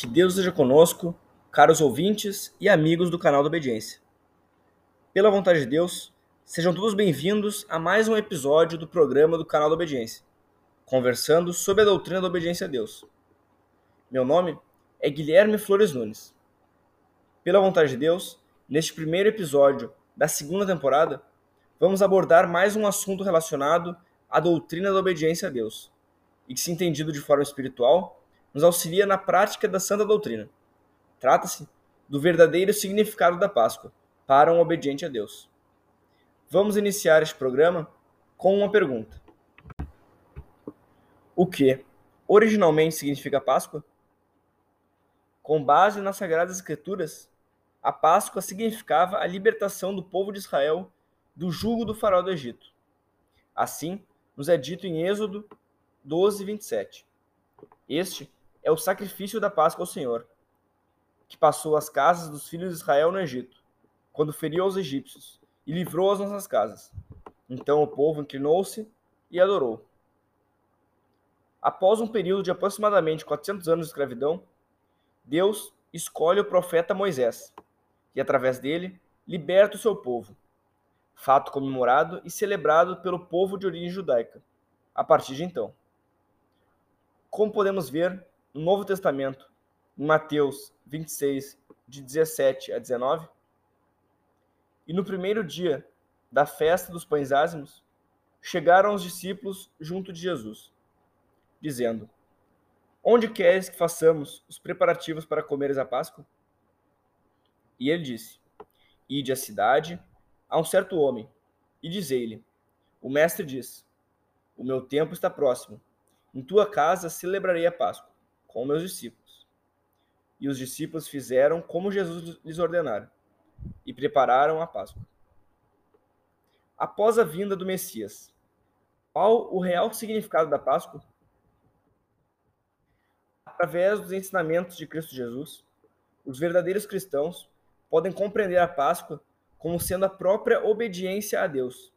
Que Deus esteja conosco, caros ouvintes e amigos do canal da Obediência. Pela vontade de Deus, sejam todos bem-vindos a mais um episódio do programa do canal da Obediência, conversando sobre a doutrina da obediência a Deus. Meu nome é Guilherme Flores Nunes. Pela vontade de Deus, neste primeiro episódio da segunda temporada, vamos abordar mais um assunto relacionado à doutrina da obediência a Deus, e que, se entendido de forma espiritual, nos auxilia na prática da santa doutrina. Trata-se do verdadeiro significado da Páscoa para um obediente a Deus. Vamos iniciar este programa com uma pergunta: O que originalmente significa Páscoa? Com base nas Sagradas Escrituras, a Páscoa significava a libertação do povo de Israel do jugo do faraó do Egito. Assim, nos é dito em Êxodo 12, 27. Este é o sacrifício da Páscoa ao Senhor, que passou as casas dos filhos de Israel no Egito, quando feriu aos egípcios e livrou as nossas casas. Então o povo inclinou-se e adorou. Após um período de aproximadamente 400 anos de escravidão, Deus escolhe o profeta Moisés e, através dele, liberta o seu povo. Fato comemorado e celebrado pelo povo de origem judaica, a partir de então. Como podemos ver no Novo Testamento, em Mateus 26, de 17 a 19, e no primeiro dia da festa dos pães ázimos, chegaram os discípulos junto de Jesus, dizendo: Onde queres que façamos os preparativos para comeres a Páscoa? E ele disse: Ide à cidade a um certo homem, e dizei-lhe: O mestre diz: O meu tempo está próximo em tua casa celebrarei a Páscoa, com meus discípulos. E os discípulos fizeram como Jesus lhes ordenara, e prepararam a Páscoa. Após a vinda do Messias, qual o real significado da Páscoa? Através dos ensinamentos de Cristo Jesus, os verdadeiros cristãos podem compreender a Páscoa como sendo a própria obediência a Deus,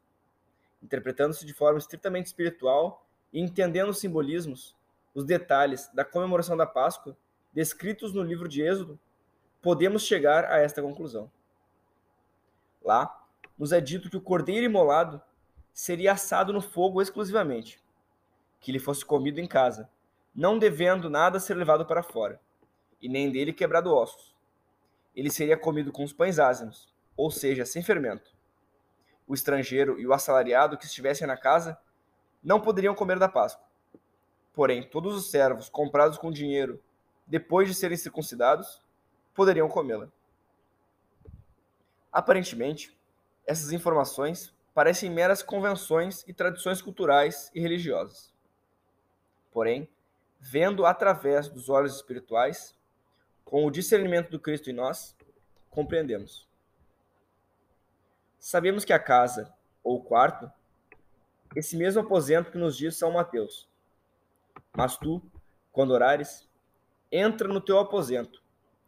interpretando-se de forma estritamente espiritual e entendendo os simbolismos, os detalhes da comemoração da Páscoa, descritos no livro de Êxodo, podemos chegar a esta conclusão. Lá, nos é dito que o cordeiro imolado seria assado no fogo exclusivamente, que ele fosse comido em casa, não devendo nada ser levado para fora, e nem dele quebrado ossos. Ele seria comido com os pães ázimos, ou seja, sem fermento. O estrangeiro e o assalariado que estivessem na casa não poderiam comer da Páscoa. Porém, todos os servos comprados com dinheiro depois de serem circuncidados poderiam comê-la. Aparentemente, essas informações parecem meras convenções e tradições culturais e religiosas. Porém, vendo através dos olhos espirituais, com o discernimento do Cristo em nós, compreendemos. Sabemos que a casa, ou quarto, esse mesmo aposento que nos diz São Mateus. Mas tu, quando orares, entra no teu aposento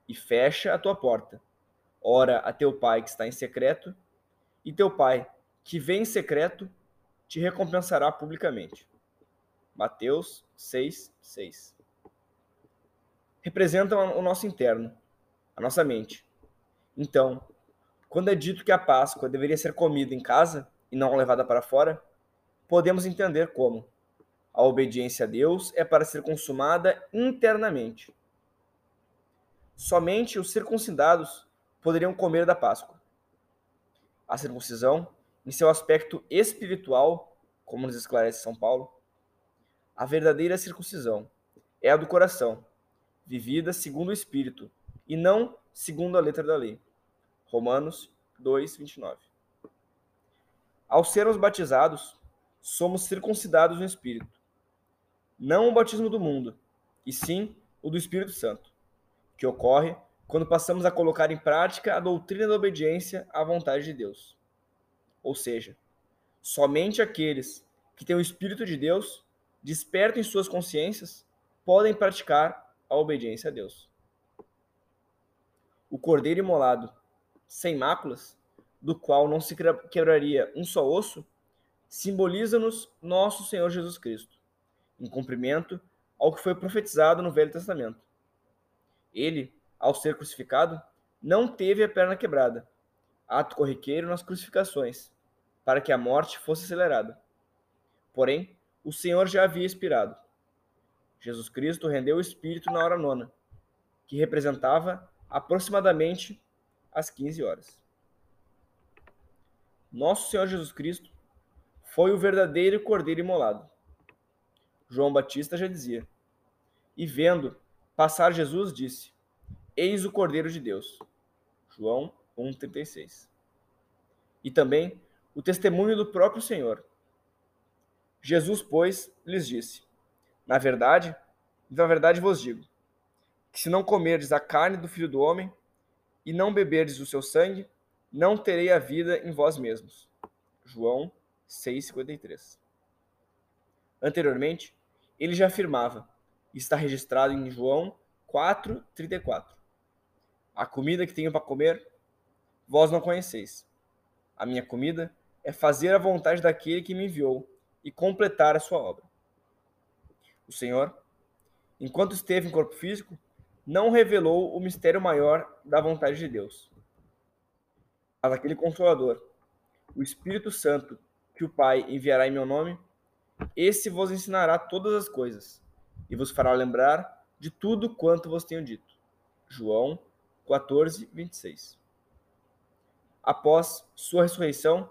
e fecha a tua porta. Ora a teu pai que está em secreto, e teu pai, que vem em secreto, te recompensará publicamente. Mateus 6, 6. Representam o nosso interno, a nossa mente. Então, quando é dito que a Páscoa deveria ser comida em casa e não levada para fora, podemos entender como a obediência a Deus é para ser consumada internamente. Somente os circuncidados poderiam comer da Páscoa. A circuncisão, em seu aspecto espiritual, como nos esclarece São Paulo, a verdadeira circuncisão é a do coração, vivida segundo o Espírito e não segundo a letra da lei. Romanos 2, 29. Ao sermos batizados, somos circuncidados no Espírito. Não o batismo do mundo, e sim o do Espírito Santo, que ocorre quando passamos a colocar em prática a doutrina da obediência à vontade de Deus. Ou seja, somente aqueles que têm o Espírito de Deus, desperto em suas consciências, podem praticar a obediência a Deus. O cordeiro imolado, sem máculas, do qual não se quebraria um só osso, simboliza-nos nosso Senhor Jesus Cristo, em cumprimento ao que foi profetizado no Velho Testamento. Ele, ao ser crucificado, não teve a perna quebrada, ato corriqueiro nas crucificações, para que a morte fosse acelerada. Porém, o Senhor já havia expirado. Jesus Cristo rendeu o espírito na hora nona, que representava aproximadamente as 15 horas. Nosso Senhor Jesus Cristo foi o verdadeiro cordeiro imolado. João Batista já dizia. E vendo passar Jesus, disse: Eis o Cordeiro de Deus. João 1,36. E também o testemunho do próprio Senhor. Jesus, pois, lhes disse: Na verdade, na verdade vos digo, que se não comerdes a carne do Filho do Homem e não beberdes o seu sangue, não terei a vida em vós mesmos. João 6,53. Anteriormente, ele já afirmava, está registrado em João 4,34. A comida que tenho para comer, vós não conheceis. A minha comida é fazer a vontade daquele que me enviou e completar a sua obra. O Senhor, enquanto esteve em corpo físico, não revelou o mistério maior da vontade de Deus. Mas aquele Consolador, o Espírito Santo, que o Pai enviará em meu nome, esse vos ensinará todas as coisas e vos fará lembrar de tudo quanto vos tenho dito. João 14, 26. Após sua ressurreição,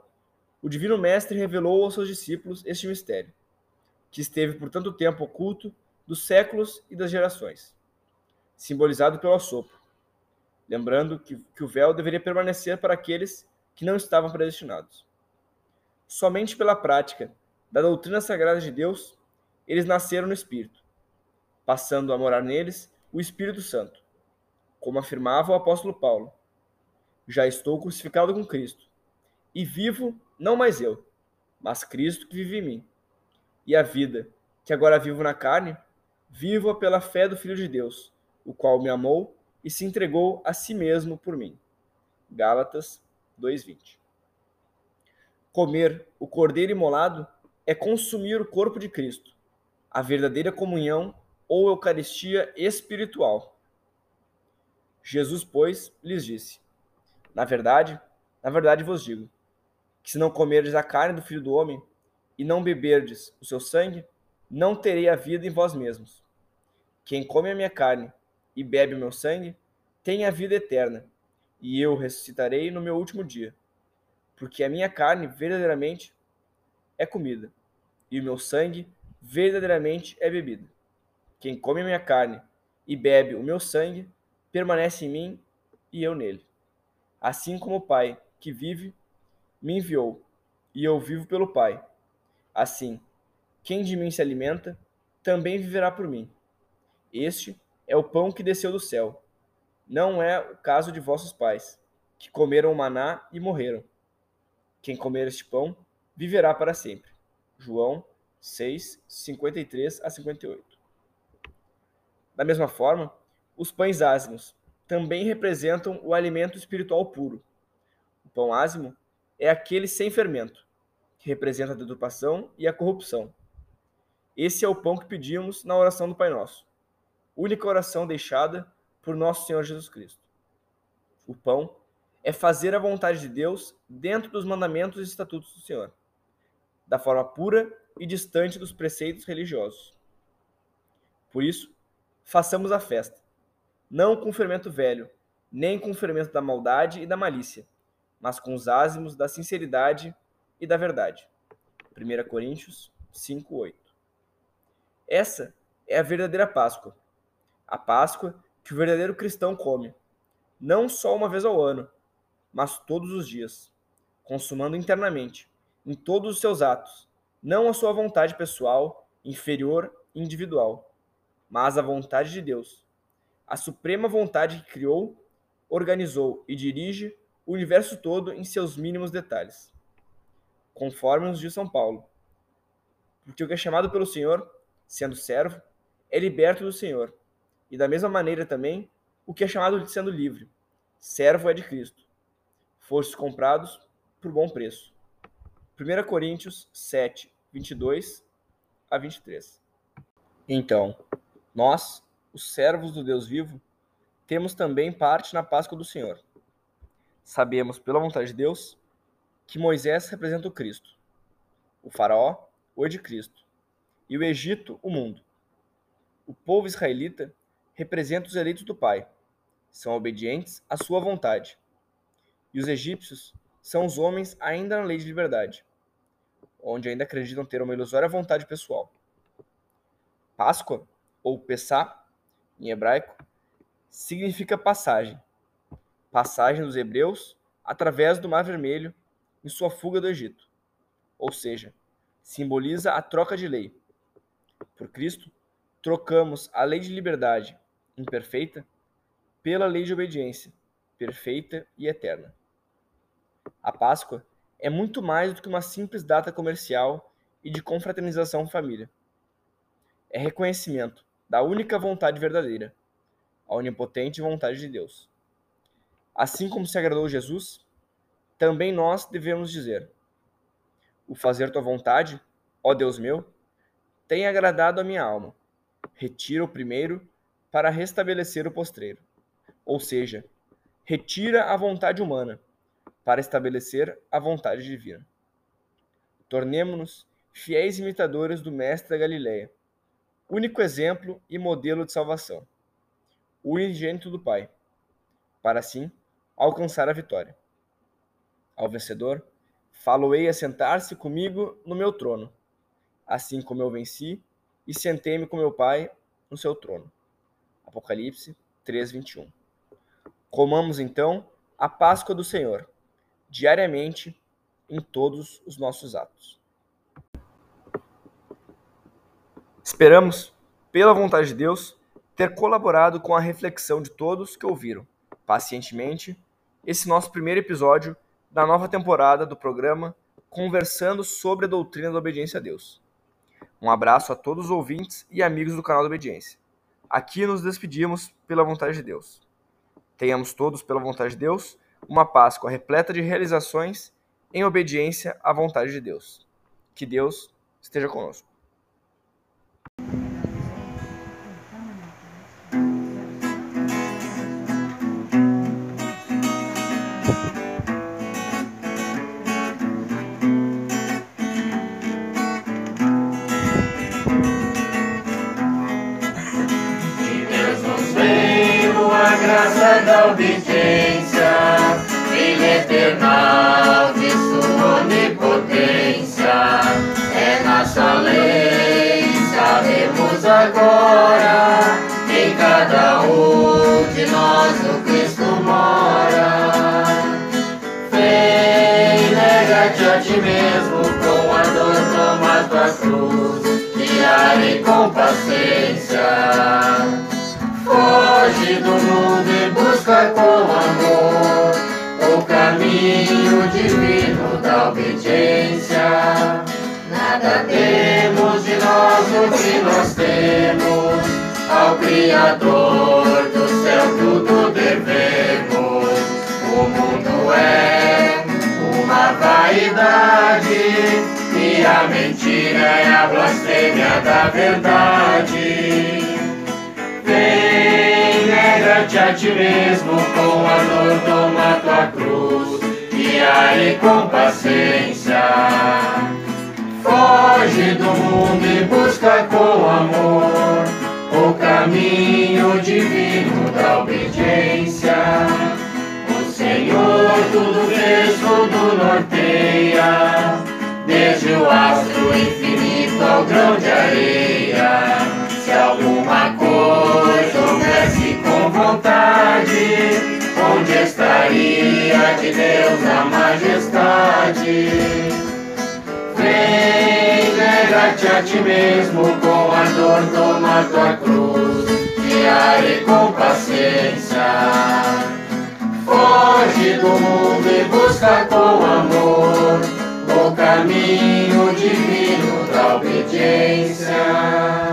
o Divino Mestre revelou aos seus discípulos este mistério, que esteve por tanto tempo oculto dos séculos e das gerações, simbolizado pelo assopro, lembrando que, que o véu deveria permanecer para aqueles que não estavam predestinados. Somente pela prática da doutrina sagrada de Deus, eles nasceram no Espírito, passando a morar neles o Espírito Santo. Como afirmava o apóstolo Paulo: Já estou crucificado com Cristo, e vivo não mais eu, mas Cristo que vive em mim. E a vida, que agora vivo na carne, vivo-a pela fé do Filho de Deus, o qual me amou e se entregou a si mesmo por mim. Gálatas 2:20. Comer o cordeiro imolado é consumir o corpo de Cristo, a verdadeira comunhão ou Eucaristia espiritual. Jesus, pois, lhes disse: Na verdade, na verdade vos digo, que se não comerdes a carne do Filho do Homem e não beberdes o seu sangue, não terei a vida em vós mesmos. Quem come a minha carne e bebe o meu sangue, tem a vida eterna, e eu ressuscitarei no meu último dia. Porque a minha carne verdadeiramente é comida, e o meu sangue verdadeiramente é bebida. Quem come a minha carne e bebe o meu sangue, permanece em mim e eu nele. Assim como o Pai, que vive, me enviou, e eu vivo pelo Pai. Assim, quem de mim se alimenta, também viverá por mim. Este é o pão que desceu do céu. Não é o caso de vossos pais, que comeram o maná e morreram. Quem comer este pão, viverá para sempre. João 6, 53 a 58. Da mesma forma, os pães ázimos também representam o alimento espiritual puro. O pão ázimo é aquele sem fermento, que representa a deturpação e a corrupção. Esse é o pão que pedimos na oração do Pai Nosso, única oração deixada por nosso Senhor Jesus Cristo. O pão é fazer a vontade de Deus dentro dos mandamentos e estatutos do Senhor da forma pura e distante dos preceitos religiosos. Por isso, façamos a festa, não com fermento velho, nem com fermento da maldade e da malícia, mas com os ázimos da sinceridade e da verdade. 1 Coríntios 5:8. Essa é a verdadeira Páscoa. A Páscoa que o verdadeiro cristão come, não só uma vez ao ano, mas todos os dias, consumando internamente em todos os seus atos, não a sua vontade pessoal, inferior e individual, mas a vontade de Deus, a suprema vontade que criou, organizou e dirige o universo todo em seus mínimos detalhes. Conforme nos diz São Paulo. Porque o que é chamado pelo Senhor, sendo servo, é liberto do Senhor. E da mesma maneira também, o que é chamado de sendo livre, servo é de Cristo. Fostes comprados por bom preço. 1 Coríntios 7, 22 a 23. Então, nós, os servos do Deus vivo, temos também parte na Páscoa do Senhor. Sabemos, pela vontade de Deus, que Moisés representa o Cristo, o Faraó, o Cristo, e o Egito, o mundo. O povo israelita representa os eleitos do Pai, são obedientes à sua vontade. E os egípcios são os homens ainda na lei de liberdade, onde ainda acreditam ter uma ilusória vontade pessoal. Páscoa, ou Pessá, em hebraico, significa passagem. Passagem dos hebreus através do Mar Vermelho em sua fuga do Egito. Ou seja, simboliza a troca de lei. Por Cristo, trocamos a lei de liberdade imperfeita pela lei de obediência perfeita e eterna. A Páscoa é muito mais do que uma simples data comercial e de confraternização família. É reconhecimento da única vontade verdadeira, a onipotente vontade de Deus. Assim como se agradou Jesus, também nós devemos dizer: O fazer tua vontade, ó Deus meu, tem agradado a minha alma. Retira o primeiro para restabelecer o postreiro. Ou seja, retira a vontade humana para estabelecer a vontade divina. Tornemo-nos fiéis imitadores do Mestre da Galileia, único exemplo e modelo de salvação o unigênito do Pai, para assim alcançar a vitória. Ao vencedor, falo-ei a sentar-se comigo no meu trono, assim como eu venci e sentei-me com meu Pai no seu trono. Apocalipse 3:21. Comamos então a Páscoa do Senhor, diariamente em todos os nossos atos. Esperamos, pela vontade de Deus, ter colaborado com a reflexão de todos que ouviram, pacientemente, esse nosso primeiro episódio da nova temporada do programa Conversando sobre a Doutrina da Obediência a Deus. Um abraço a todos os ouvintes e amigos do canal da Obediência. Aqui nos despedimos pela vontade de Deus. Tenhamos todos, pela vontade de Deus, uma Páscoa repleta de realizações em obediência à vontade de Deus. Que Deus esteja conosco. da obediência, com paciência. Foge do mundo e busca com amor o caminho divino da obediência. Nada temos de nós o que nós temos, ao Criador do céu tudo devemos. O mundo é uma vaidade a mentira é a blasfêmia da verdade. Vem, nega-te a ti mesmo, com a dor toma tua cruz, e aí com paciência. Foge do mundo e busca com amor o caminho divino da obediência. O Senhor tudo fez, tudo norteia, astro infinito ao grão de areia se alguma coisa houvesse com vontade, onde estaria de Deus a majestade? Vem, nega-te a ti mesmo, com a dor toma tua cruz, e com paciência. Foge do mundo e busca com amor caminho divino da obediência.